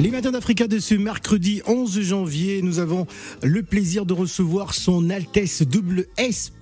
Les matins d'Africa de ce mercredi 11 janvier, nous avons le plaisir de recevoir son Altesse double S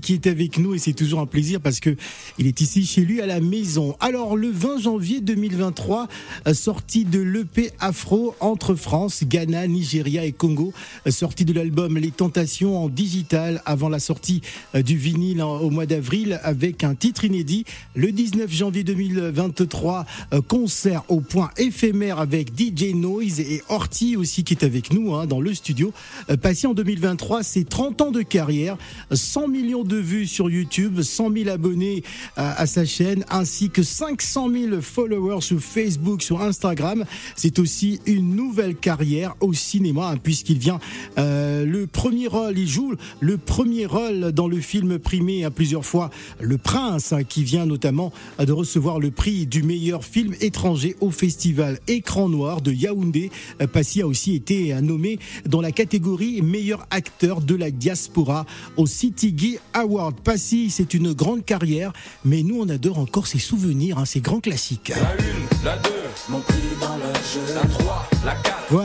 qui est avec nous et c'est toujours un plaisir parce que il est ici chez lui à la maison. Alors le 20 janvier 2023, sortie de l'EP Afro entre France, Ghana, Nigeria et Congo, sortie de l'album Les Tentations en digital avant la sortie du vinyle au mois d'avril avec un titre inédit. Le 19 janvier 2023, concert au point éphémère avec DJ Noise et Horty aussi qui est avec nous hein, dans le studio. Euh, passé en 2023, c'est 30 ans de carrière, 100 millions de vues sur YouTube, 100 000 abonnés euh, à sa chaîne, ainsi que 500 000 followers sur Facebook, sur Instagram. C'est aussi une nouvelle carrière au cinéma, hein, puisqu'il vient euh, le premier rôle, il joue le premier rôle dans le film primé à plusieurs fois, Le Prince, hein, qui vient notamment de recevoir le prix du meilleur film étranger au festival Écran Noir Yaoundé. Euh, Passy a aussi été euh, nommé dans la catégorie meilleur acteur de la diaspora au City Gay Award. Passy, c'est une grande carrière, mais nous on adore encore ses souvenirs, hein, ses grands classiques. La une, la deux, mon prix dans le jeu. La 3, la 4, Ouais,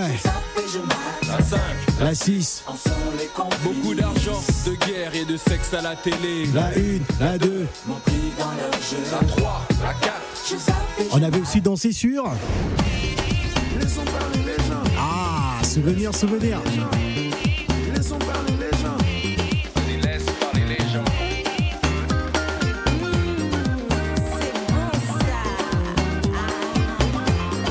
la 5. la 6, Beaucoup d'argent, de guerre et de sexe à la télé. la 1, la 2. La 3, la 4. On avait aussi dansé sur. Ah, souvenir, souvenir. Laisse parler les gens.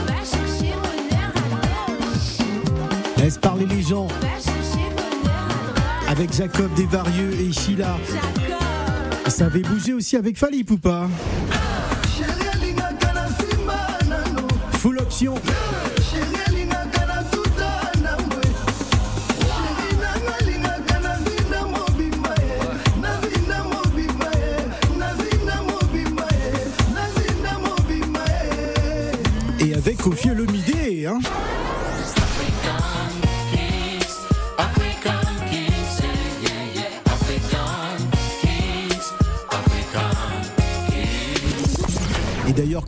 Va chercher bonheur à gauche. Laisse parler les gens chercher bonheur à droite. avec Jacob Desvarieux et Sheila. Jacob. Ça avait bougé aussi avec Fali Poupa. Full option.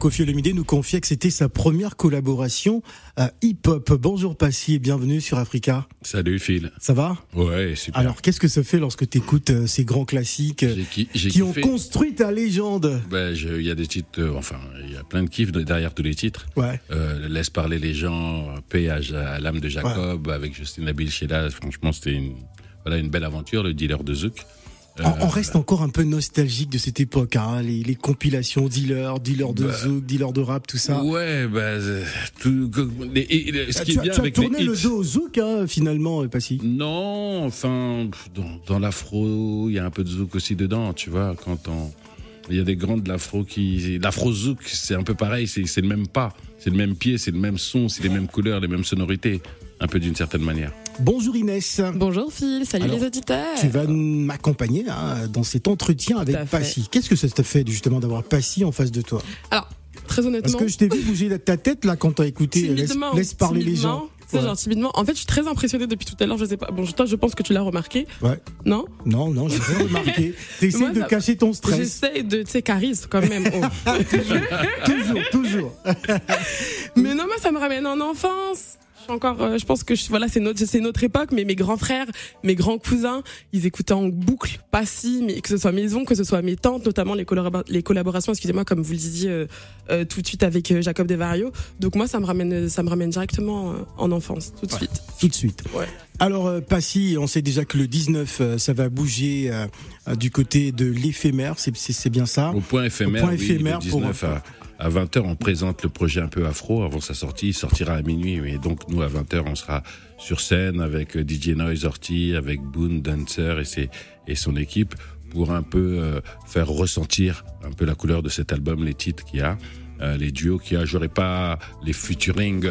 Kofi Olomide nous confiait que c'était sa première collaboration à hip-hop. Bonjour Passy et bienvenue sur Africa. Salut Phil. Ça va? Ouais, super. Alors, qu'est-ce que ça fait lorsque tu écoutes ces grands classiques euh, qui ont construit ta légende? Ben, il y a des titres, euh, enfin, il y a plein de kiffs de- derrière tous les titres. Ouais. Euh, Laisse parler les gens, paix à l'âme de Jacob, avec Justine Nabil Sheila. Franchement, c'était une, voilà, une belle aventure, le dealer de Zouk. On, on reste encore un peu nostalgique de cette époque, hein, les, les compilations dealer, dealer de Bah. zouk, dealer de rap, tout ça. Ouais, ben, euh, tout, ce Ah, qui tu est as, bien tu as tourné les le dos au zouk, hein, finalement, euh, Passy. Non, enfin, dans, dans l'afro, il y a un peu de zouk aussi dedans, tu vois, quand on... Il y a des grands de l'afro qui... L'afro zouk, c'est un peu pareil, c'est le même pas, c'est le même pied, c'est le même son, c'est les mêmes couleurs, les mêmes sonorités, un peu d'une certaine manière. Bonjour Inès. Bonjour Phil, salut Alors, les auditeurs. Tu vas m'accompagner hein, dans cet entretien avec. Passy. Qu'est-ce que ça te fait justement d'avoir Passy en face de toi? Alors, très honnêtement, Parce que je t'ai vu bouger ta tête là quand t'as écouté Laisse, timidement, laisse parler les gens. sais, Ouais. genre timidement. En fait, je suis très impressionnée depuis tout à l'heure. Je sais pas. Bon, toi, je pense que tu l'as remarqué, Ouais. non? Non, non, j'ai pas remarqué. T'essaies Moi, de ça- cacher ton stress. J'essaie de, tu sais, charisme quand même. Oh. toujours, toujours. mais non, moi, ça me ramène en enfance. Suis encore, euh, je pense que je, voilà, c'est notre, c'est notre époque, mais mes grands frères, mes grands cousins, ils écoutaient en boucle, pas si, mais que ce soit mes oncles, que ce soit mes tantes, notamment les, collabora- les collaborations, excusez-moi, comme vous le disiez euh, euh, tout de suite avec euh, Jacob Desvario. Donc moi, ça me ramène, ça me ramène directement euh, en enfance, tout de suite. Tout de suite. Ouais. Alors, Passy, on sait déjà que le 19, euh, ça va bouger du côté de l'éphémère, c'est- bien ça? Au point éphémère, point oui, éphémère pour- 19 à, à 20h, on présente le projet un peu afro avant sa sortie. Il sortira à minuit. Et donc, nous, à 20h, on sera sur scène avec euh, DJ Noise Orty, avec Boone Dancer et, ses, son équipe pour un peu euh, faire ressentir un peu la couleur de cet album, les titres qu'il y a, euh, les duos qu'il y a. J'aurais pas les featuring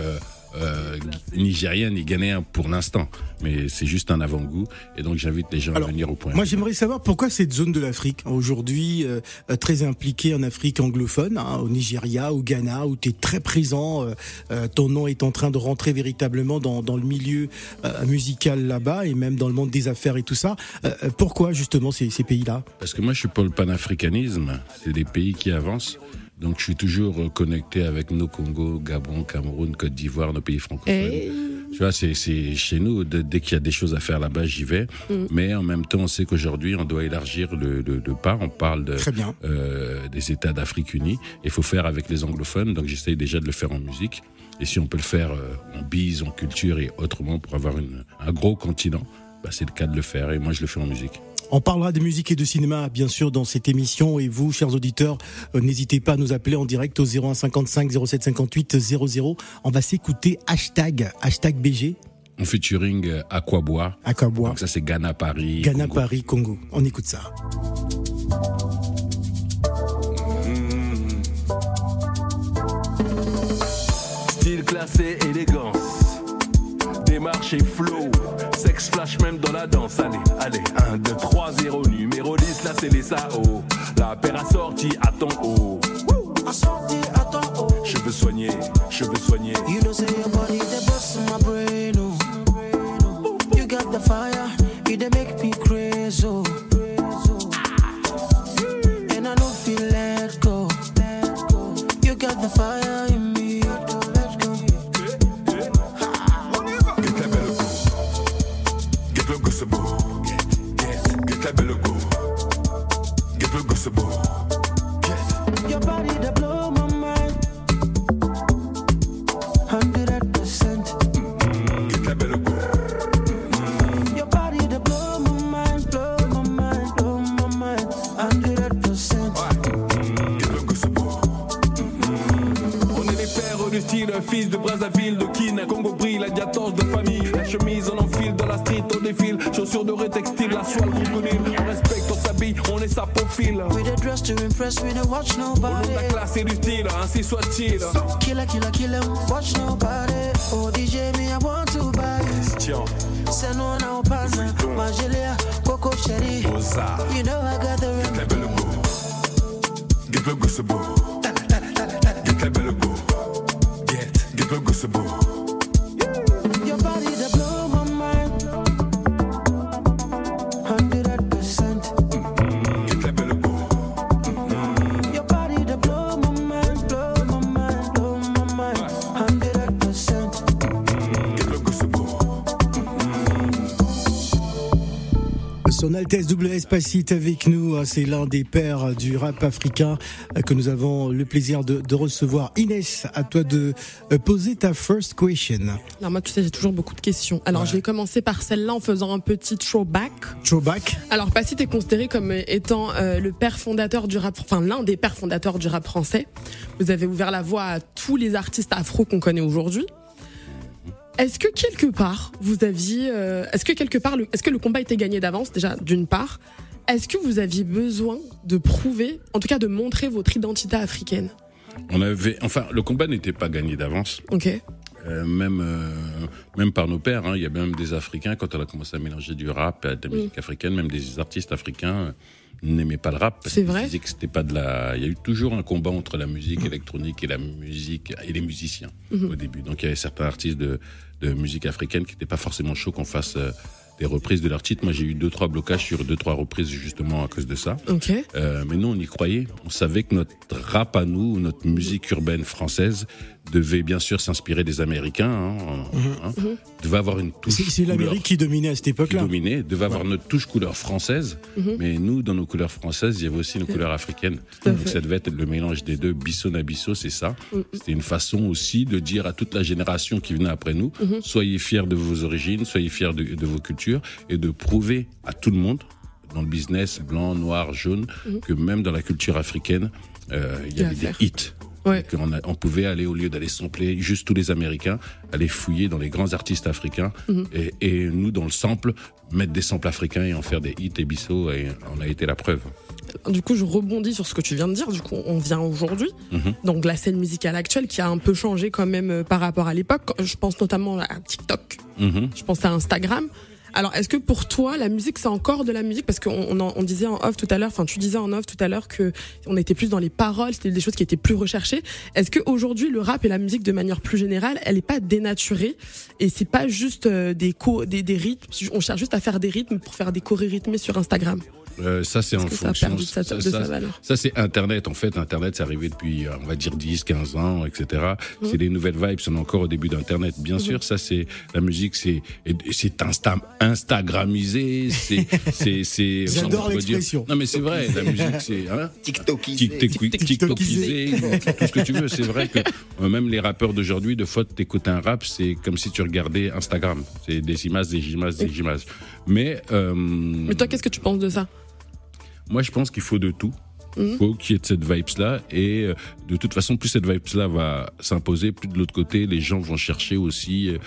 euh, nigérien ni ghanéen pour l'instant, mais c'est juste un avant-goût. Et donc j'invite les gens Alors, à venir au point. Moi, j'aimerais savoir pourquoi cette zone de l'Afrique, aujourd'hui euh, très impliquée en Afrique anglophone, hein, au Nigeria, au Ghana, où tu es très présent, euh, euh, ton nom est en train de rentrer véritablement dans, dans le milieu euh, musical là-bas et même dans le monde des affaires et tout ça. Euh, pourquoi justement ces, ces pays-là? Parce que moi, je suis pour le panafricanisme. C'est des pays qui avancent. Donc, je suis toujours euh, connecté avec nos Congo, Gabon, Cameroun, Côte d'Ivoire, nos pays francophones. Et Tu vois, c'est chez nous. dès qu'il y a des choses à faire là-bas, j'y vais. Mm. Mais en même temps, on sait qu'aujourd'hui, on doit élargir le, le, le pas. On parle de, Très bien. euh, des États d'Afrique unie. Il faut faire avec les anglophones. Donc, j'essaye déjà de le faire en musique. Et si on peut le faire euh, en bise, en culture et autrement pour avoir une, un gros continent, bah, c'est le cas de le faire. Et moi, je le fais en musique. On parlera de musique et de cinéma, bien sûr, dans cette émission. Et vous, chers auditeurs, euh, n'hésitez pas à nous appeler en direct au 0155 0758 00. On va s'écouter hashtag, hashtag BG, En featuring euh, Aquabois. Aquabois, Donc ça, c'est Ghana, Paris. Ghana, Congo. Paris, Congo. On écoute ça. Style classé, élégance. Démarche et flow. Sex flash même dans la danse. Allez, allez. 1, 2, 3, 0. Numéro 10, là c'est les SAO. La paire assortie à ton haut. Assorti à ton haut. Cheveux soignés, cheveux soignés. You know, say your body, beau. Get, get la belle go. Fils de Brazzaville, de Kin, Congo brille, la diatorce de famille. Chaussures dorées, textile, la soie, le crocodile. On respecte, on s'habille, on est sa profil. We the dress to impress, we don't watch Au nom nobody. de la classe et du style, ainsi soit-il. Killer, killer, killer, watch nobody. Oh DJ, me I want to buy. Tiens, Send on our partner, Magelia, Coco Sherry. Oza, You know I got the la ring. belle go. Get le go, c'est beau. Get belle go. Get, get le go, c'est beau. Passy est avec nous. hein, C'est l'un des pères du rap africain euh, que nous avons le plaisir de, de recevoir. Inès, à toi de euh, poser ta first question. alors moi, tu sais, j'ai toujours beaucoup de questions. Alors, je vais commencer par celle-là en faisant un petit throwback. Throwback. Alors, Passy est considéré comme étant euh, le père fondateur du rap, enfin l'un des pères fondateurs du rap français. Vous avez ouvert la voie à tous les artistes afro qu'on connaît aujourd'hui. Est-ce que quelque part vous aviez, euh, est-ce que quelque part, le- est-ce que le combat était gagné d'avance déjà d'une part? Est-ce que vous aviez besoin de prouver, en tout cas de montrer votre identité africaine? On avait, enfin, le combat n'était pas gagné d'avance. Ok. Euh, même euh, même par nos pères, hein. il y a même des Africains quand on a commencé à mélanger du rap à de la musique africaine, même des artistes africains n'aimaient pas le rap parce vrai disaient que c'était pas de la. Il y a eu toujours un combat entre la musique électronique et la musique et les musiciens au début. Donc il y avait certains artistes de de musique africaine qui n'étaient pas forcément chauds qu'on fasse euh, des reprises de leur titre. Moi j'ai eu deux trois blocages sur deux trois reprises justement à cause de ça. Euh, mais nous, on y croyait. On savait que notre rap à nous, notre musique urbaine française, devait bien sûr s'inspirer des Américains. Hein, hein, devait avoir une touche. C'est l'Amérique qui dominait à cette qui époque-là. dominait, devait avoir notre touche couleur française. Mais nous, dans nos couleurs françaises, il y avait aussi nos couleurs africaines. à Donc ça devait être le mélange des deux. Bisso Nabisso, c'est ça. C'était une façon aussi de dire à toute la génération qui venait après nous, soyez fiers de vos origines, soyez fiers de, de vos cultures et de prouver à tout le monde dans le business blanc, noir, jaune, que même dans la culture africaine, euh, il y avait à des hits. Ouais. A- on pouvait aller, au lieu d'aller sampler juste tous les Américains, aller fouiller dans les grands artistes africains et, et nous, dans le sample, mettre des samples africains et en faire des hits et bisous et on a été la preuve. du coup, je rebondis sur ce que tu viens de dire. Du coup, on vient aujourd'hui. Mhm. Donc, la scène musicale actuelle qui a un peu changé quand même euh, par rapport à l'époque. Je pense notamment à TikTok. Mhm. Je pense à Instagram. Alors, est-ce que pour toi, la musique, c'est encore de la musique? Parce qu'on on, on disait en off tout à l'heure, enfin, tu disais en off tout à l'heure que on était plus dans les paroles, c'était des choses qui étaient plus recherchées. Est-ce que aujourd'hui, le rap et la musique, de manière plus générale, elle est pas dénaturée? Et c'est pas juste euh, des co, des, des rythmes? On cherche juste à faire des rythmes pour faire des chorés rythmés sur Instagram. Euh, ça, c'est en que ça a fonction. perdu de sa, ça- de ça- sa valeur Ça, c'est Internet. En fait, Internet, c'est arrivé depuis, euh, on va dire, 10, 15 ans, etc. Mhm. C'est des nouvelles vibes. On est encore au début d'Internet. Bien sûr, ça, c'est, la musique, c'est, c'est Insta, Instagramisé. C'est, J'adore l'expression. Non, mais c'est vrai. La musique, c'est, hein. TikTokisé. Tik- tik- TikTokisé, tout ce que tu veux. C'est vrai que euh, même les rappeurs d'aujourd'hui, de fois, t'écoutes un rap, c'est comme si tu regardais Instagram. C'est des images, des images, des images. Mais, euh, Mais toi, qu'est-ce que tu penses de ça? Moi, je pense qu'il faut de tout. Il Mhm. faut qu'il y ait de cette vibes-là. Et euh, de toute façon, plus cette vibes-là va s'imposer, plus de l'autre côté, les gens vont chercher aussi euh,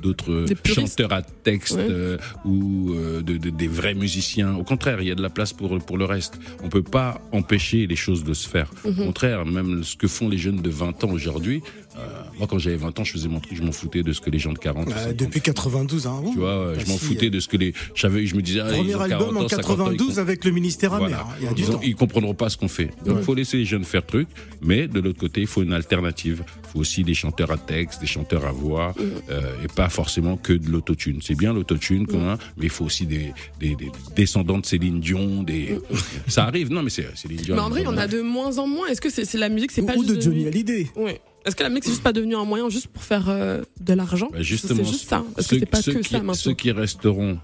d'autres chanteurs à texte Ouais. euh, ou euh, de, de- des vrais musiciens. Au contraire, il y a de la place pour, pour le reste. On peut pas empêcher les choses de se faire. Mhm. Au contraire, même ce que font les jeunes de 20 ans aujourd'hui. euh, moi, quand j'avais 20 ans, je faisais mon truc, je m'en foutais de ce que les gens de 40 Euh, 50 depuis 92, hein. tu vois, euh, je m'en si, foutais de ce que les. Je me disais, ah, ils Premier ont album 40 en ans, 50 ans, ils 92 comptent. avec le ministère amer. Voilà. hein. Il y a du ils, ont- temps. ils comprendront pas ce qu'on fait. Donc, il faut laisser les jeunes faire truc, mais de l'autre côté, il faut une alternative. Il faut aussi des chanteurs à texte, des chanteurs à voix, euh, et pas forcément que de l'autotune. C'est bien l'autotune, quand même, mais il faut aussi des, des, des descendants de Céline Dion. Des... Ça arrive, non, mais c'est Céline Dion. Mais en vrai, il y en a de moins en moins. Est-ce que c'est la musique, c'est pas ou juste de Johnny devenu- Hallyday. Ouais. Est-ce que la musique c'est juste pas devenu un moyen juste pour faire euh, de l'argent? Bah, justement, C'est juste ça. Parce ceux, que c'est pas ceux que qui, ça maintenant? ceux qui resteront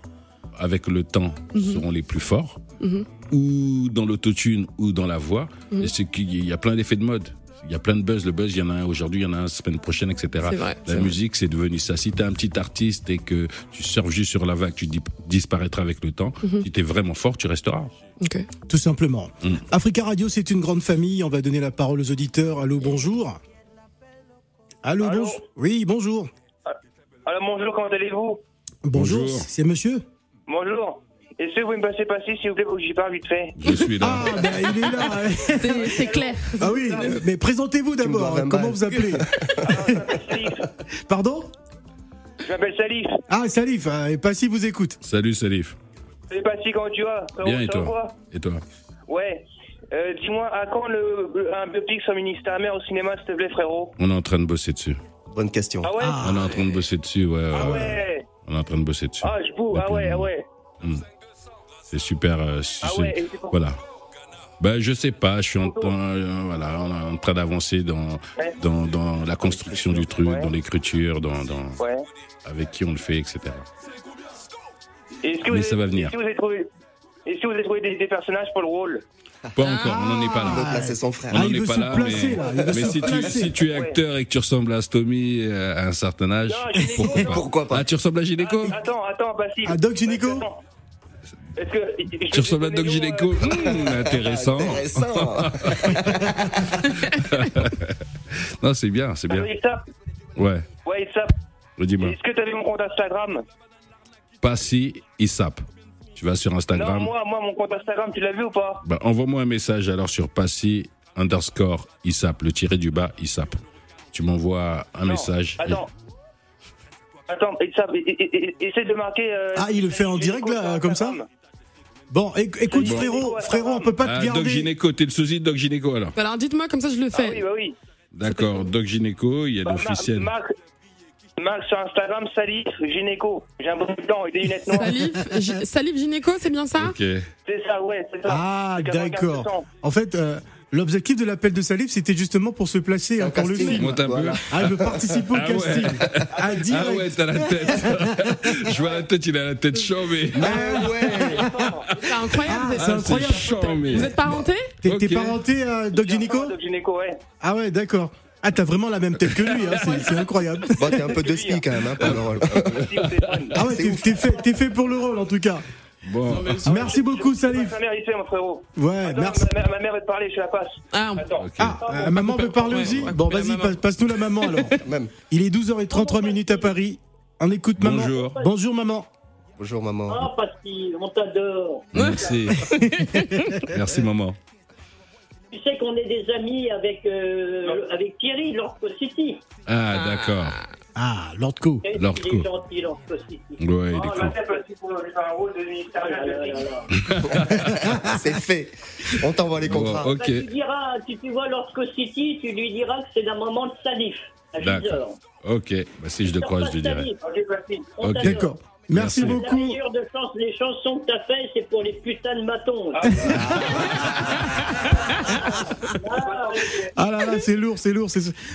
avec le temps Mhm. seront les plus forts, Mhm. ou dans l'autotune ou dans la voix. Mhm. Et qu'il y a plein d'effets de mode. Il y a plein de buzz. Le buzz, il y en a un aujourd'hui, il y en a un la semaine prochaine, etc. Vrai, La musique, c'est devenu ça. Si t'es un petit artiste et que tu surfes juste sur la vague, tu dis- disparaîtras avec le temps. Mhm. Si t'es vraiment fort, tu resteras. Ok. Tout simplement. Mm. Africa Radio, c'est une grande famille. On va donner la parole aux auditeurs. Allô, bonjour. Allô, Allô bonjour. Oui, bonjour. Alors bonjour, comment allez-vous? Bonjour. Bonjour. C'est monsieur? Bonjour. Est-ce que vous pouvez me passer passer, s'il vous plaît, pour que j'y parle vite fait Je suis là. Ah, ben, il est là. C'est c'est clair. Ah oui, mais présentez-vous d'abord. Comment vous appelez Salif. Pardon Je m'appelle Salif. Ah, Salif, euh, et Passy vous écoute. Salut Salif. Salut Passy, comment tu vas Bien et toi Et toi Ouais. Euh, Dis-moi, à quand le, un biopic sur Ministère Mère au cinéma, s'il te plaît, frérot On est en train de bosser dessus. Bonne question. Ah ouais Ah. On est en train de bosser dessus, ouais. Ah ouais. ouais On est en train de bosser dessus. Ah, je bouge, ah ouais, ah ouais. C'est super. euh, Ah c'est- ouais, et c'est pour- Voilà. Ben, je sais pas, je suis en, train- euh, voilà, on est en train d'avancer dans, Ouais. dans, dans la construction du truc, Ouais. dans l'écriture, dans, dans, Ouais. avec qui on le fait, etc. Que Mais ça va venir. Est-ce que vous avez trouvé, que vous avez trouvé des, des personnages pour le rôle? Pas encore, on n'en est pas là. placer son frère. On Ah, n'en il est pas là, placer, mais, là, si, tu, si es acteur et que tu ressembles à Stomy euh, à un certain âge, Non, pourquoi pas? Pourquoi pas? Ah, tu ressembles à Gynéco Attends, attends, Passy. À Doc Gynéco que. je Tu ressembles à vais Doc l'eau, euh, Hum, Intéressant. Intéressant. Non, c'est bien, c'est bien. Ouais, Ouais, Issa. redis-moi. Est-ce que tu avais mon compte Instagram? Pas si ISAP. Tu vas sur Non, Instagram. moi, moi, mon compte Instagram, tu l'as vu ou pas? Bah, envoie-moi un message alors sur Passy underscore ISAP, le tiré du bas ISAP. Tu m'envoies un Non, message. et- Attends. Attends, Issa, e- essaie de marquer. euh, Ah, il le fait en direct, là, sur comme ça? Bon, éc- écoute, Bon. frérot, frérot, on peut pas Ah, te Doc garder. Gynéco, t'es le sosie de Doc Gynéco alors. Alors dites-moi comme ça je le Ah fais. oui, bah oui. D'accord, Doc Gynéco, il y a Bah, l'officiel. Marc, Marc sur Instagram, Salif, gynéco. J'ai un bon blanc et des lunettes noires. Salif, Salif Gynéco, c'est bien ça? Ok. C'est ça, ouais, c'est ça. Ah, C'est 95%. d'accord. En fait, euh, l'objectif de l'appel de Salif, c'était justement pour se placer hein, pour le film. Un. Voilà. Ah, il veut participer au Ah ouais. casting. Ah, direct. Ah ouais, t'as la tête. Je vois la tête, il a la tête chambée. Ah ouais. C'est incroyable. Ah, c'est incroyable. chambé. Vous êtes parenté T'es parenté à Doc Gynéco Doc Gynéco, ouais. Ah ouais, d'accord. Ah, t'as vraiment la même tête que lui, hein, c'est- incroyable. Bon, t'es un peu de spi quand même, hein, pour le rôle. Ah ouais, t'es fait, t'es fait pour le rôle en tout cas. Bon, Merci beaucoup, Salif. Ma mère ici, mon frérot. Ouais, Attends, merci. Ma, mère- ma mère veut parler, je la passe. Ah, Attends. Ah, euh, maman veut parler Ouais, aussi ouais, Bon, vas-y, passe- passe-nous la maman alors. Même. Il est 12h33 minutes à Paris. On écoute maman. Bonjour. Bonjour maman. Bonjour maman. Ah, Pasti, on t'adore. Merci. Merci, maman. Tu sais qu'on est des amis avec, euh, avec Thierry, Lordco City. Ah, d'accord. Ah, Lord Co. Lord Il Co. est gentil, Lordco City. Ouais, il est Oh, cool. Ah. C'est fait. On t'envoie les contrats. Bon, Bah, ok. tu diras, si tu vois Lordco City, tu lui diras que c'est la maman de Salif, D'accord. Ok. Bah, si je le croise, je le dirai. Ok, Ok. D'accord. Merci, Merci. La beaucoup. meilleure de chance, les chansons que t'as fait, c'est pour les putains de matons. Ah là là, c'est lourd, c'est lourd.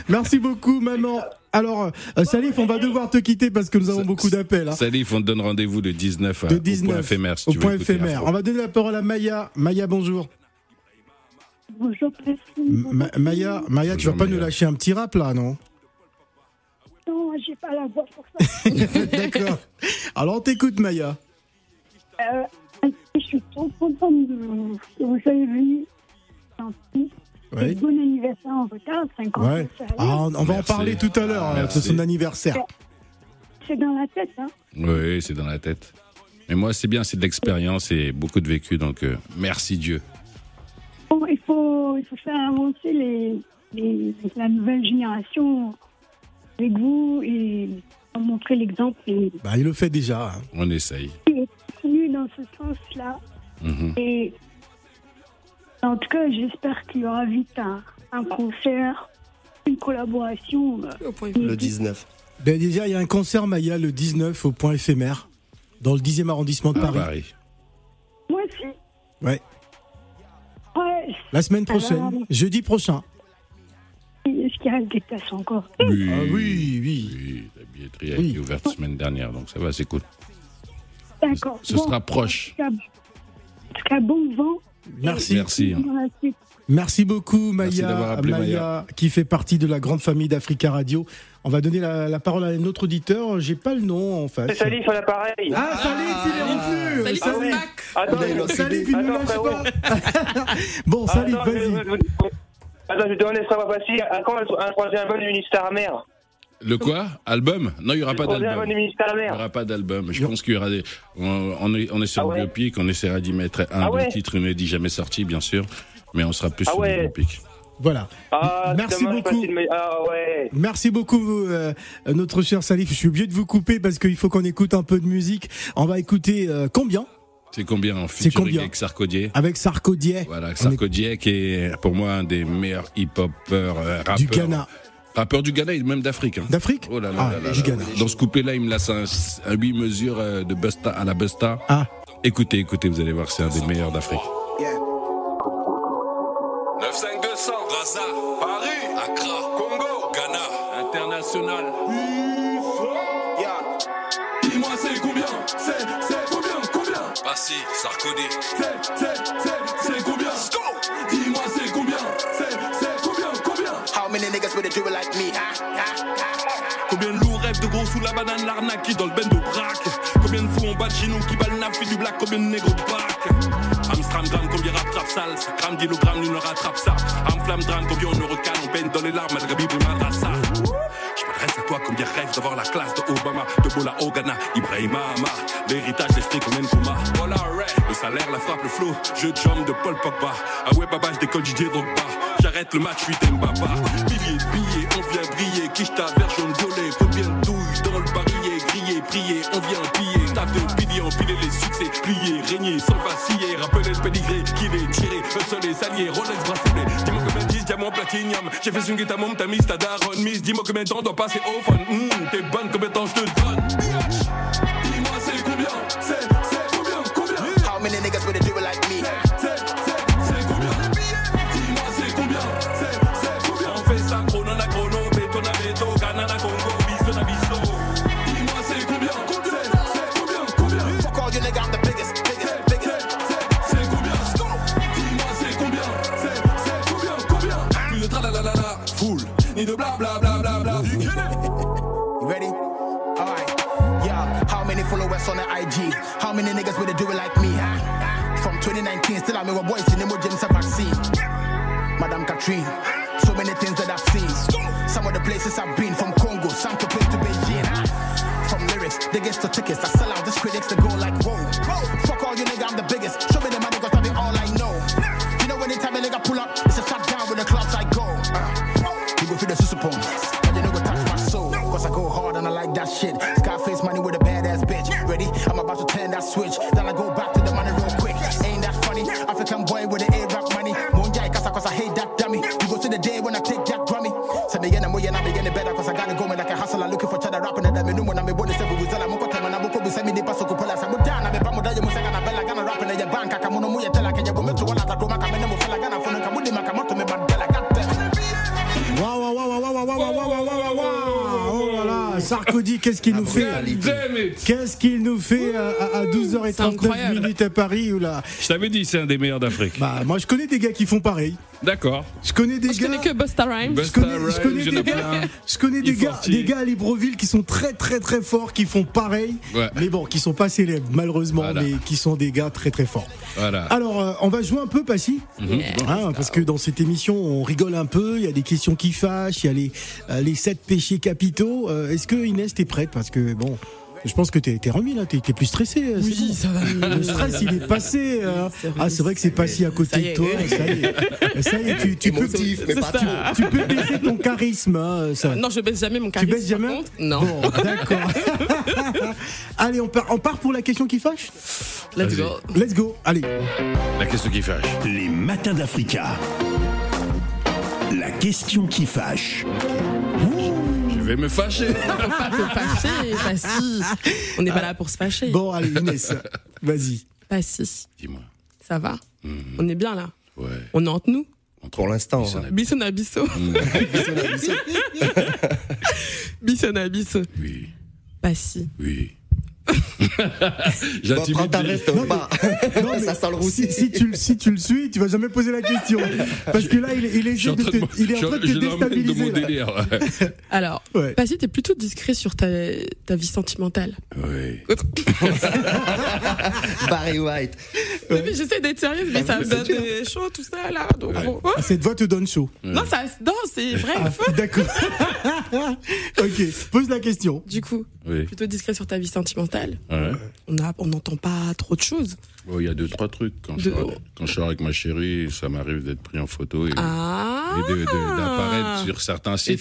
Merci beaucoup, maman. Alors, euh, Salif, on va devoir te quitter parce que nous avons beaucoup d'appels. hein. Salif, on te donne rendez-vous le 19 à, De au 19 point éphémère. Si au tu point éphémère. On va donner la parole à Maya. Maya, bonjour. Bonjour, Ma- Maya, Maya, tu vas pas nous lâcher un petit rap là, non Non, j'ai pas la voix pour ça. D'accord. Alors, on t'écoute, Maya. Euh, je suis trop contente de, que vous avez vu. Ouais. Et Bon anniversaire en retard, 50 ans. Ouais. Ah, on on va en parler tout à l'heure euh, de Merci. son anniversaire. C'est dans la tête, hein. Oui, c'est dans la tête. Mais moi, c'est bien, c'est de l'expérience et beaucoup de vécu. Donc, euh, merci Dieu. Bon, il faut, il faut faire avancer les, les, la nouvelle génération avec vous et montrer l'exemple et Bah, il le fait déjà. hein. On essaye. continuer dans ce sens-là. Mhm. Et en tout cas, j'espère qu'il y aura vite un, un concert, une collaboration. euh, Le 19. Ben, déjà, il y a un concert, Maya, le 19 au point éphémère, dans le 10e arrondissement de Paris. Paris. Moi aussi. Ouais. Ouais, La semaine Alors, prochaine, jeudi prochain. est-ce qu'il reste des places encore? Oui, Ah oui, oui. oui, La billetterie a Oui. été ouverte la semaine dernière, donc ça va, c'est cool. D'accord. Ce Bon, sera proche. En tout cas, en tout cas, bon vent. Merci. Merci. Merci beaucoup, Merci Maya, d'avoir appelé, Maya. qui fait partie de la grande famille d'Africa Radio. On va donner la, la parole à un autre auditeur. J'ai pas le nom en face. C'est Salif à l'appareil. Ah, Salif, il est revenu. Salif. Attends, Salif, il ne Attends, lâche pas. bon, Salif, Attends, je- vas-y. Attends, je vais te demander ça va passer. À quand un troisième album du ministère mère Le quoi? Album? Non, il n'y aura pas d'album. Il n'y aura pas d'album. Je pense qu'il y aura des. On, on est, on est sur Ah le ouais biopic, on essaiera d'y mettre un, Ah deux ouais titres inédits jamais sortis, bien sûr. Mais on sera plus Ah sur ouais. le biopic. Voilà. Ah, Merci dommage, beaucoup. Pasti, mais- Ah ouais. Merci beaucoup, euh, notre cher Salif. Je suis obligé de vous couper parce qu'il faut qu'on écoute un peu de musique. On va écouter euh, combien? C'est combien en C'est featuring combien avec Sarkodier avec Sarkodier Voilà, est- Sarkodier qui est pour moi un des meilleurs hip-hopeurs, euh, rappeurs. du Ghana. Rappeur du Ghana et même d'Afrique. hein. D'Afrique Oh là là Ah, là là du là. Ghana. Dans ce couplet-là, il me laisse un, un 8 mesures euh, de Busta à la Busta. Ah. Écoutez, écoutez, vous allez voir, c'est un des meilleurs d'Afrique. 95200, Gaza, Paris, Accra, Congo, Ghana, international. Dis-moi c'est combien? C'est, c'est combien? Combien? Passy. C'est, c'est, c'est, c'est Combien de loups rêvent de gros sous la banane l'arnaque qui dans le bendo braque? Combien de fous on bat de chez nous qui bat le naf et du black Combien de négros de bac Amstram gramme combien rap trap sale? 5 grammes d'illogramme nous ne rattrape ça. Amflamme drame combien on ne recale On peine dans les larmes malgré Bible madrassa Je m'adresse à toi combien rêve d'avoir la classe de Obama De Bola au Ghana Ibrahim Mahama L'héritage d'esprit qu'on mène Kuma Voilà Le salaire la frappe le flow. Je jump de Paul Pogba. Ah ouais baba je décolle Didier Drogba J'arrête le match 8 Mbaba Milliers de on vient briller. Quiche ta jaune violet. Combien de douilles dans le barillet Griller, prier, on vient piller. Taf de pilier, empiler les succès. Plier, régner, sans vaciller. Rappeler le pédigré, qui est tiré. Un seul les alliés, Rolex bracelet. Dis-moi combien de 10 diamants platinium. J'ai fait une ta môme, t'as mis ta daronne mise. Dis-moi combien de temps doit passer au fun. Hum, T'es bonne, combien de temps je te donne? 2019, still I'm a boy in the a vaccine. Madame Catherine. So many things that I've seen. Some of the places I've been, from Congo, some to place to Beijing. From lyrics, they get to tickets. I sell out Most critics that go like, whoa. Fuck qu'est-ce qu'il nous fait Qu'est-ce qu'il nous fait à, à- à 12h39 incroyable. minutes à Paris ou là Je t'avais dit, c'est un des meilleurs d'Afrique. Bah, moi, je connais des gars qui font pareil. D'accord. Je connais des Je gars. connais que Busta Rhymes. Je connais, je des gars, je connais des gars, des gars à Libreville qui sont très très très forts, qui font pareil, Ouais. mais bon, qui sont pas célèbres malheureusement, Voilà. mais qui sont des gars très très forts. Voilà. Alors, euh, on va jouer un peu, Passy. Hein, parce que dans cette émission, on rigole un peu. Il y a des questions qui fâchent, il y a les euh, les sept péchés capitaux. Euh, Est-ce que Inès t'es prête? Parce que bon. Je pense que t'es remis là, t'es plus stressé. euh, Oui, bon. ça va. Le stress, il est passé. euh. c'est vrai, ah, c'est vrai que c'est passé à côté de toi. Ça y est, ça y est tu, tu peux, tu peux baisser ton charisme. hein, ça. Non, je baisse jamais mon Tu charisme. baisses jamais par. Non. Bon, d'accord. Allez, on part, on part pour la question qui fâche Let's go. Let's go. Allez. La question qui fâche. Les matins d'Africa. La question qui fâche. Vais me fâcher. Faut pas te fâcher, pas si. On n'est pas là pour se fâcher. Bon, allez, Inès, vas-y. Pas si. Dis-moi. Ça va Mhm. On est bien là. Ouais. On est entre nous. Pour l'instant. Bisson à- Bisson à bisso. Bisson à bisso. Oui, Pas si. oui. J'intimide prends ta les- veste, on part. Non, mais Ça sent le si, roussi. si tu, le- si tu le suis, tu vas jamais poser la question. Parce que là, il, il essaie de te, il est en train de te l'emmène de mon déstabiliser. délire. Alors, Ouais. pas si t'es plutôt discret sur ta, ta vie sentimentale. Oui. Barry White. Oui, mais J'essaie d'être sérieuse, mais ça me donne des chaud, tout ça là. Donc, bon. Ah, Cette voix te donne chaud. Non, ça, non, c'est bref. Ah, D'accord. ok, pose la question. Du coup, Oui. plutôt discret sur ta vie sentimentale. Ouais. On n'entend pas trop de choses. Bon, il y a deux, trois trucs. Quand, je, De- quand je sors avec ma chérie, ça m'arrive d'être pris en photo et, Ah. et de- de- d'apparaître sur certains sites.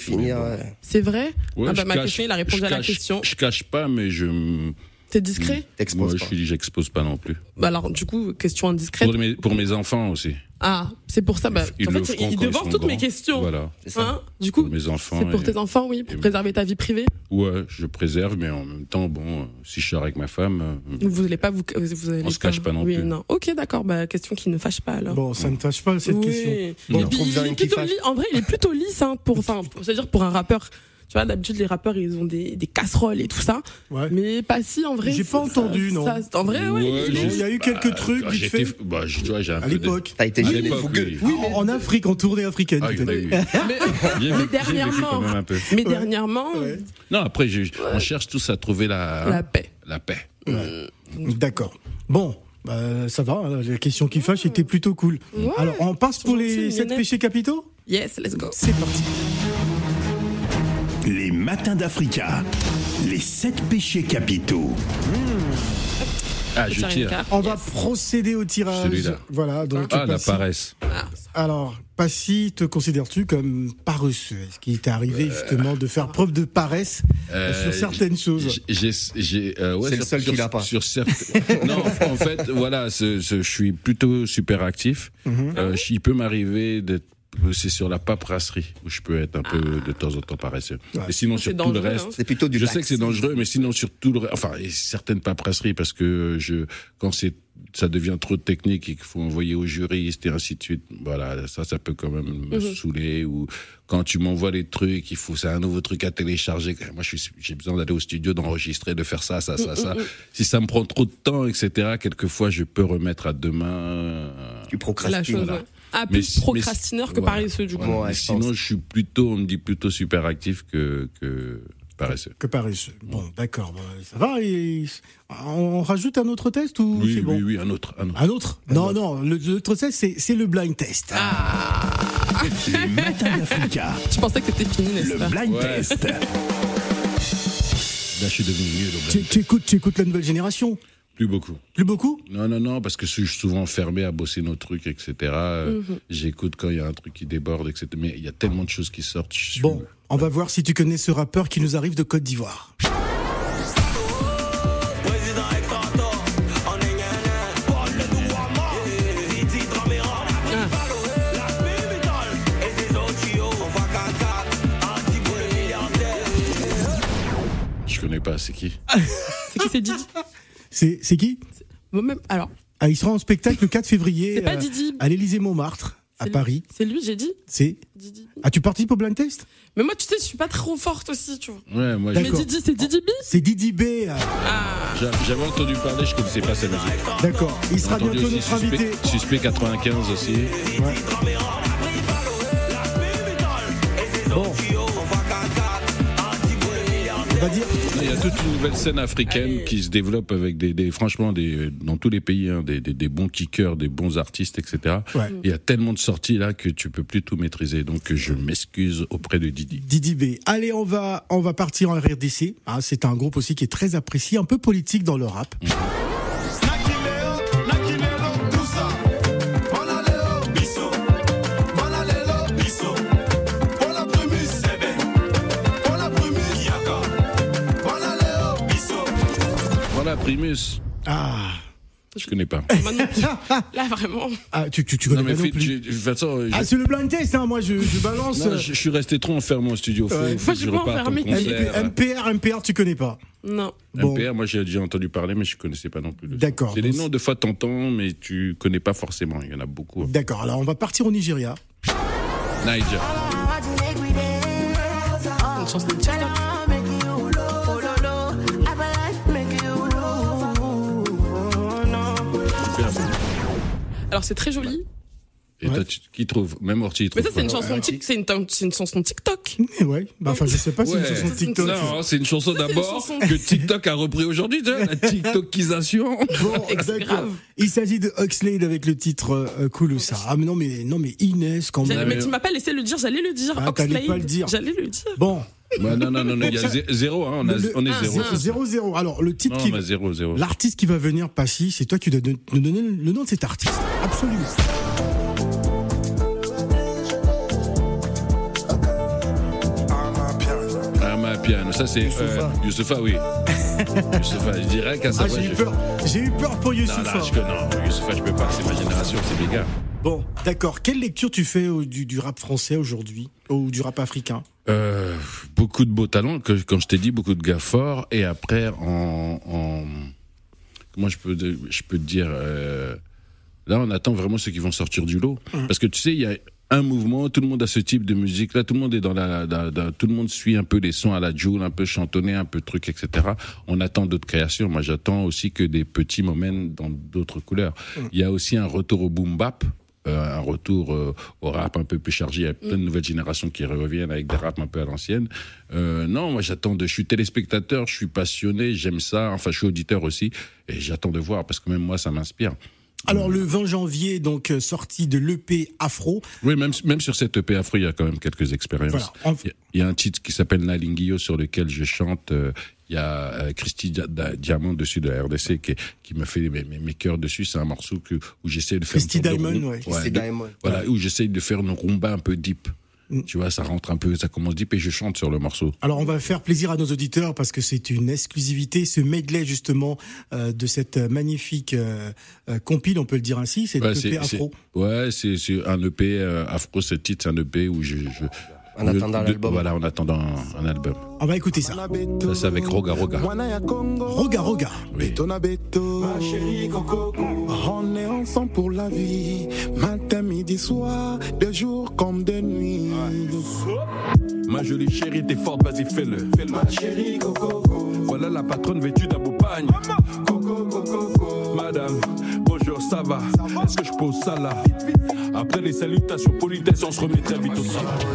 C'est vrai? Ouais, Ah bah, je Ma cache- question, il a répondu à la cache- question. Je cache pas, mais je. T'es discret? Moi, je suis, j'expose pas non plus. Bah alors, du coup, question indiscrète. Pour mes, pour mes enfants aussi. Ah, c'est pour ça. Bah, Ils en fait, feront ils toutes mes questions. Voilà. Ça. Hein du coup, Pour mes enfants. c'est pour et- tes enfants, oui, pour et- préserver ta vie privée. Ouais, je préserve, mais en même temps, bon, euh, si je sors avec ma femme, euh, Vous voulez pas vous, vous allez On se cache pas non oui, plus. Non. Ok, d'accord. Bah, question qui ne fâche pas alors. Bon, ça ne fâche pas cette Oui. question. Bon, il est plutôt li- en vrai, il est plutôt lisse, hein, pour, enfin, c'est-à-dire pour un rappeur. Tu vois, d'habitude, les rappeurs, ils ont des, des casseroles et tout ça. Ouais. Mais pas si, en vrai. J'ai pas entendu, ça- non. ça- en vrai, ouais. Ouais, il est- Non, il y a eu quelques trucs quand vite fait. Bah, je- tu vois, j'ai un À l'époque. T'as été fougueux. oui. Oui, en, en Afrique, en tournée africaine. Ah, en a eu. Mais, dernièrement, mais dernièrement. Non, après, on cherche tous à trouver la, la paix. la paix. D'accord. Bon. bah, ça va, hein, la question qui fâche était plutôt cool. Ouais. Alors, on passe pour les sept Minette. péchés capitaux? Yes, let's go. C'est parti. Les matins d'Africa. Les sept péchés capitaux. Ah, je tire. On va procéder au tirage. Celui-là. Voilà, donc Ah, la paresse. Alors, Passy, te considères-tu comme paresseux? Est-ce qu'il t'est arrivé justement de faire preuve de paresse Euh, sur certaines choses? euh, ouais, C'est le seul qui l'a pas. Sur certaines- non, en fait, voilà, je suis plutôt super actif. Mhm. Euh, il peut m'arriver d'être c'est sur la paperasserie où je peux être un peu de temps en temps paresseux. Ouais. Mais sinon, sur tout le dangereux, reste, hein. C'est plutôt du je sais que c'est dangereux, mais sinon sur tout le reste, enfin, et certaines paperasseries parce que je, quand c'est, ça devient trop technique et qu'il faut envoyer au juriste et ainsi de suite, voilà, ça, ça peut quand même me Mhm. saouler ou quand tu m'envoies les trucs, il faut, c'est un nouveau truc à télécharger. Moi, j'ai besoin d'aller au studio, d'enregistrer, de faire ça, ça, ça, ça. Si ça me prend trop de temps, etc., quelquefois, je peux remettre à demain. euh, Tu La procrastines. voilà. Ah, Mais- plus mais- procrastineur que voilà. paresseux, du coup. Ouais, Mais je sinon, je suis plutôt, on me dit plutôt super actif que, que paresseux. Que paresseux. Bon, d'accord. bah, ça va et- on, rajoute un autre test ou Oui, c'est oui, bon oui, un autre, un autre. Un autre Non, non, le- l'autre test, c'est c'est le blind test. Les matins d'Africa. Je pensais que c'était fini, n'est-ce Le pas blind Ouais. test. Là, je suis devenu Tu, blind tu écoutes, tu écoutes la nouvelle génération Plus beaucoup. Plus beaucoup? Non, non, non, parce que je suis souvent fermé à bosser nos trucs, etc. Euh, Mhm. J'écoute quand il y a un truc qui déborde, etc. Mais il y a tellement de choses qui sortent. je suis- Bon, on va voir si tu connais ce rappeur qui nous arrive de Côte d'Ivoire. Je connais pas, c'est qui? C'est qui c'est Didi? C'est qui Moi-même. Alors, ah, Il sera en spectacle le 4 février C'est pas euh, Didi. à l'Élysée Montmartre, à Paris. C'est lui, j'ai dit. C'est. Didi. Ah, tu participes au blind test Mais moi, tu sais, je suis pas trop forte aussi, tu vois. Ouais, moi, Mais. Didi, c'est Didi B? C'est Didi B. euh, j'a- j'avais entendu parler, je connaissais pas sa musique. D'accord. Il sera bientôt notre invité. Suspect, Suspect 95 aussi. Bon. Dire. Il y a toute une nouvelle scène africaine qui se développe avec des, des- franchement, des, dans tous les pays, hein, des, bons kickers, des bons artistes, etc. Ouais. Il y a tellement de sorties là que tu peux plus tout maîtriser. Donc je m'excuse auprès de Didi. Didi B. Allez, on va, on va partir en RDC. Ah, c'est un groupe aussi qui est très apprécié, un peu politique dans le rap. Voilà, Primus. Ah. Je connais pas. Là, vraiment. Ah, tu, tu, tu connais Non, mais pas non plus. je- Ah, c'est le blind test, hein. Moi, je, je balance. non, je, je suis resté trop enfermé au studio. Faut, Ouais. faut que je reparte. MPR, MPR, tu connais pas. Non. Bon. MPR, moi j'ai déjà entendu parler, mais je connaissais pas non plus. D'accord. C'est les noms de fois t'entends, mais tu connais pas forcément. Il y en a beaucoup. hein. D'accord, alors on va partir au Nigeria. Niger. Une chanson de Alors, c'est très joli. Et toi, tu- qui trouve Même Orti, il Mais trouve ça, c'est une chanson tic- c'est une, c'est une chanson TikTok. Mais ouais, bah, enfin, je sais pas si c'est Ouais. une chanson TikTok. Non, c'est une chanson d'abord chanson. que TikTok a repris aujourd'hui, tu vois, la TikTokisation. Bon, d'accord. grave. Il s'agit de Oxlade avec le titre euh, Kouloussa. Ah, mais non, mais, non, mais Inès, quand même. Mais tu m'as pas laissé le dire, j'allais le dire. Ah, Oxlade. pas le dire. J'allais le dire. Bon, Bah, non, non, non, il y a zé- zéro, hein, on, a- le- on est Ah, zéro. c'est 0-0. Alors, le titre Non, qui. mais zéro, zéro. L'artiste qui va venir, Passy, c'est toi qui dois don- nous donner le nom de cet artiste. Absolument. Ah, ma piano, ça c'est. Youssoupha. Euh, Youssoupha, oui. Youssoupha, je dirais qu'à Ah, ça j'ai eu peur. J'ai eu peur pour Non, Youssoupha. non, je, non, Youssoupha, je peux pas, c'est ma génération, c'est mes gars. Bon, d'accord. Quelle lecture tu fais au- du, du rap français aujourd'hui Ou du rap africain? Euh, beaucoup de beaux talents, que, comme je t'ai dit, beaucoup de gars forts. Et après, en, en comment je peux, je peux te dire, euh, là, on attend vraiment ceux qui vont sortir du lot, parce que tu sais, il y a un mouvement, tout le monde a ce type de musique. Là, tout le monde est dans la, tout le monde suit un peu les sons à la Joule, un peu chantonné, un peu truc, etc. On attend d'autres créations. Moi, j'attends aussi que des petits moments dans d'autres couleurs. Il y a aussi un retour au boom bap. Euh, un retour euh, au rap un peu plus chargé. Il y a plein de nouvelles générations qui reviennent avec des raps un peu à l'ancienne. Euh, non, moi j'attends de. Je suis téléspectateur, je suis passionné, j'aime ça. Enfin, je suis auditeur aussi, et j'attends de voir parce que même moi ça m'inspire. Alors, le 20 janvier, donc, sortie de l'EP Afro. Oui, même, même sur cette EP Afro, il y a quand même quelques expériences. Voilà. Il y a- il y, a un titre qui s'appelle Nalingio sur lequel je chante. Il y a euh, Christy Dia- Da- Diamant dessus de la RDC qui, qui me fait mes, mes, mes chœurs dessus. C'est un morceau que, où j'essaie de faire Christy de Diamond, ouais. Christy de- Diamond. Voilà, où j'essaie de faire une rumba un peu deep. Mm. Tu vois, ça rentre un peu, ça commence deep et je chante sur le morceau. Alors, on va faire plaisir à nos auditeurs parce que c'est une exclusivité, ce medley, justement, euh, de cette magnifique euh, euh, compile, on peut le dire ainsi. C'est Ouais, l'EP c'est- Afro. Ouais, c'est c'est un EP euh, Afro, ce titre, c'est un EP où je. je En de- attendant de- l'album. Voilà, en attendant un, un album. On va écouter ça. Ça, c'est avec Roga Roga. Roga, Roga. Oui. Ma chérie Coco, on est ensemble pour la vie. Matin, midi, soir, de jour comme de nuit. Ma jolie chérie, t'es forte, vas-y, fais-le. fais-le. Ma chérie Coco, Voilà la patronne vêtue d'un. Madame, bonjour, ça va? Est-ce que je pose ça là? Après les salutations, politesse, on se remet très vite au travail.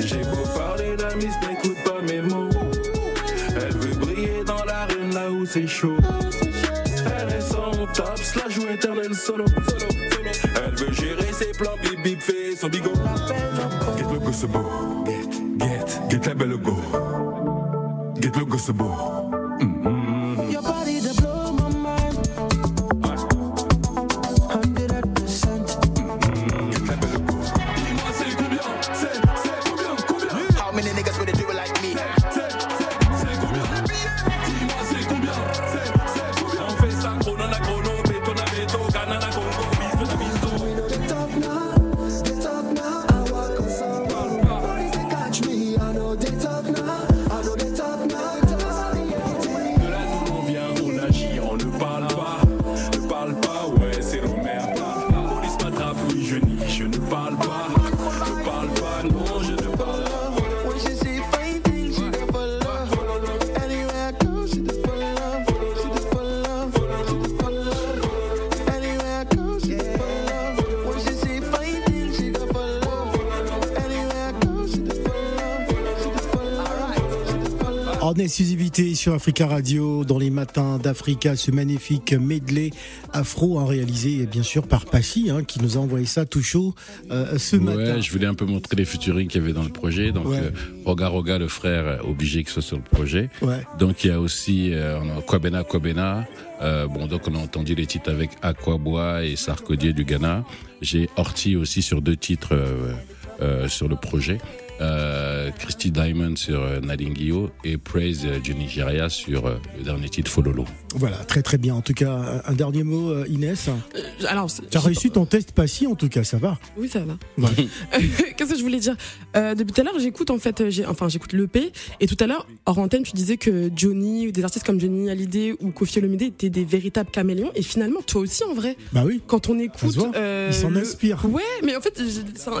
J'ai beau parler d'amis, n'écoute pas mes mots. Elle veut briller dans la rue là où c'est chaud. Top slash ou éternel solo. Elle veut gérer ses plans, bip bip fait son bigot. Get le gosse beau, get, get, get la belle go. Get le gosse beau. Exclusivité sur Africa Radio, dans les matins d'Africa, ce magnifique medley afro hein, réalisé bien sûr par Passy, hein, qui nous a envoyé ça tout chaud euh, ce matin. Ouais, je voulais un peu montrer les featuring qu'il y avait dans le projet. Donc, Ouais. euh, Roga Roga, le frère, obligé que ce soit sur le projet. Ouais. Donc, il y a aussi euh, Kwabena Kwabena. Euh, bon, donc on a entendu les titres avec Aquabois et Sarkodie du Ghana. J'ai Horty aussi sur deux titres euh, sur le projet. Euh, Christy Diamond sur euh, Nadingio et Praise euh, du Nigeria sur euh, le dernier titre Fololo. Voilà, très très bien. En tout cas, un dernier mot, euh, Inès. Euh, Alors, c'est- Tu as réussi ton test Passy, en tout cas, ça va. Oui, ça va. Ouais. Qu'est-ce que je voulais dire Euh, Depuis tout à l'heure, j'écoute en fait, j'ai, enfin j'écoute l'EP et tout à l'heure, hors antenne, tu disais que Johnny, ou des artistes comme Johnny Hallyday ou Kofi Olomide étaient des véritables caméléons et finalement toi aussi en vrai. Bah oui. Quand on Ça écoute, se voit. euh, Il s'en le- inspire. Ouais, mais en fait,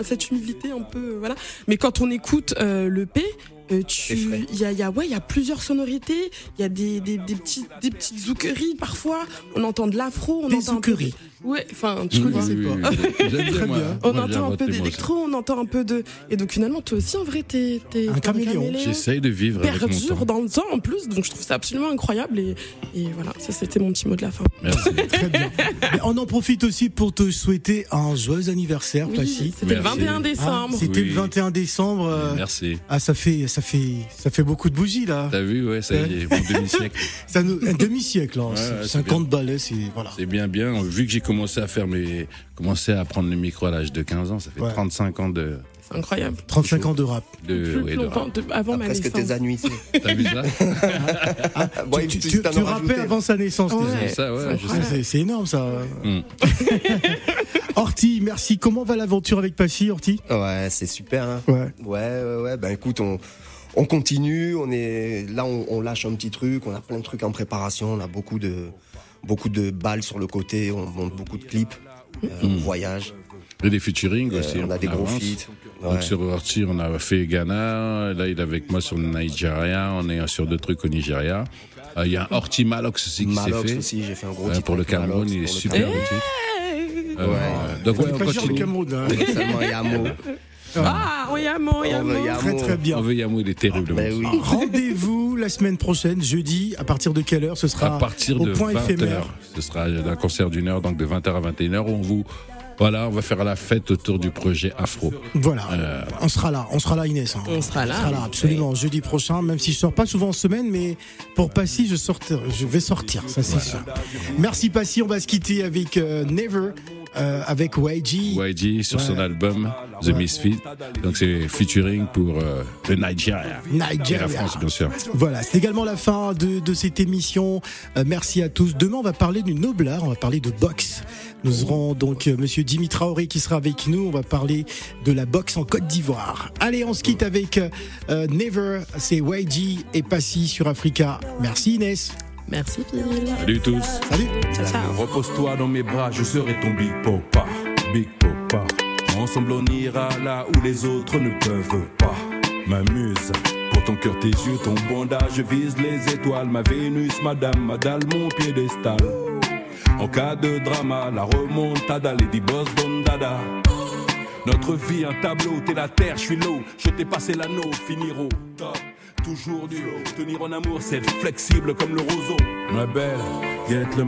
cette humilité un peu, euh, voilà. Mais quand on écoute euh, l'EP, euh, tu, il y a, il y a, ouais, il y a plusieurs sonorités, il y a des, des, des petites, des petites zoukeries parfois. On entend de l'afro, on Des entend zoukeries. Ouais, enfin, tu Oui, vois. oui, oui, Très moi. bien. On Moi, entend un peu d'électro, on entend un peu de. Et donc finalement, toi aussi, en vrai, t'es. Un caméléon. J'essaye de vivre avec mon Perdure dans le temps en plus, donc je trouve ça absolument incroyable. Et, et voilà, ça c'était mon petit mot de la fin. Merci. Très bien. Mais on en profite aussi pour te souhaiter un joyeux anniversaire, Oui, Passy. c'était le Merci. 21 Ah, décembre. C'était Oui. le 21 décembre. euh, Merci. Ah, ça fait, ça fait, ça fait beaucoup de bougies là. T'as vu, ouais, ça y est, mon demi-siècle. Ça nous, un demi-siècle, hein. Ouais, C'est ouais, c'est 50 balais, c'est voilà. C'est bien, bien. Vu que j'ai commencé à faire mes, commencé à prendre le micro à l'âge de 15 ans, ça fait Ouais. 35 ans de, C'est incroyable. 35 ans de rap. de, Plus ouais, de longtemps, rap. de- avant ma Presque naissance. tes annuités. T'as vu ça? Bon, tu tu, tu- rappais avant sa naissance Ouais. déjà. C'est ça, ouais, c'est énorme ça. Mm. Horty, merci. Comment va l'aventure avec Passy, Horty Ouais, c'est super. Hein. Ouais. Ouais, ouais, ouais. Ben écoute, on, on continue. On est là, on, on lâche un petit truc. On a plein de trucs en préparation. On a beaucoup de beaucoup de balles sur le côté. On monte beaucoup de clips. Euh, On voyage. Et des featuring Euh, aussi. on a des gros avance. feats. Donc sur Horty, on a fait Ghana. Là, il est avec moi sur le Nigeria. On est sur deux trucs au Nigeria. Euh, Il y a un Horty Malox aussi qui s'est Malox fait. aussi, j'ai fait un gros titre pour le Cameroun, Malox, il est super le titre. Euh, Ouais. Donc On ouais, est on pas cher le continue. Cameroun. hein. Seulement Yamo. Ah, oui, Yamo, On Yamo. Yamo. Très très bien. On veut Yamou, il est terrible. Ben oui. Rendez-vous la semaine prochaine, jeudi, à partir de quelle heure Ce sera À partir au de point 20h. éphémère. Ce sera un concert d'une heure, donc de 20h à 21h, où on vous. Voilà, on va faire la fête autour du projet Afro. Voilà, Euh, on sera là, on sera là Inès. hein. On sera là. On sera là absolument jeudi prochain, même si je sors pas souvent en semaine, mais pour Passy, je, sortir, je vais sortir, ça c'est sûr. Merci Passy, on va se quitter avec euh, Never, euh, avec YG. YG sur son album The. Misfit. Donc c'est featuring pour euh, le Nigeria. Nigeria. Et la France, bien sûr. Voilà, c'est également la fin de, de cette émission. Euh, merci à tous. Demain, on va parler du Noblar, on va parler de boxe. Nous aurons donc euh, Monsieur Dimi Traoré qui sera avec nous. On va parler de la boxe en Côte d'Ivoire. Allez, on se quitte avec euh, Never, c'est YG et Passy sur Africa. Merci Inès. Merci, Phil. Salut tous. Salut. Ciao, ciao. Repose-toi dans mes bras, je serai ton big papa, big papa. Ensemble on ira là où les autres ne peuvent pas. M'amuse. Pour ton cœur, tes yeux, ton bandage, je vise les étoiles. Ma Vénus, madame, ma dalle, mon piédestal. En cas de drama, la remontada, Lady Boss Don Dada. Notre vie, un tableau, t'es la terre, je suis l'eau. Je t'ai passé l'anneau, finir au top. Toujours du. Tenir en amour, c'est flexible comme le roseau. Ma belle, get le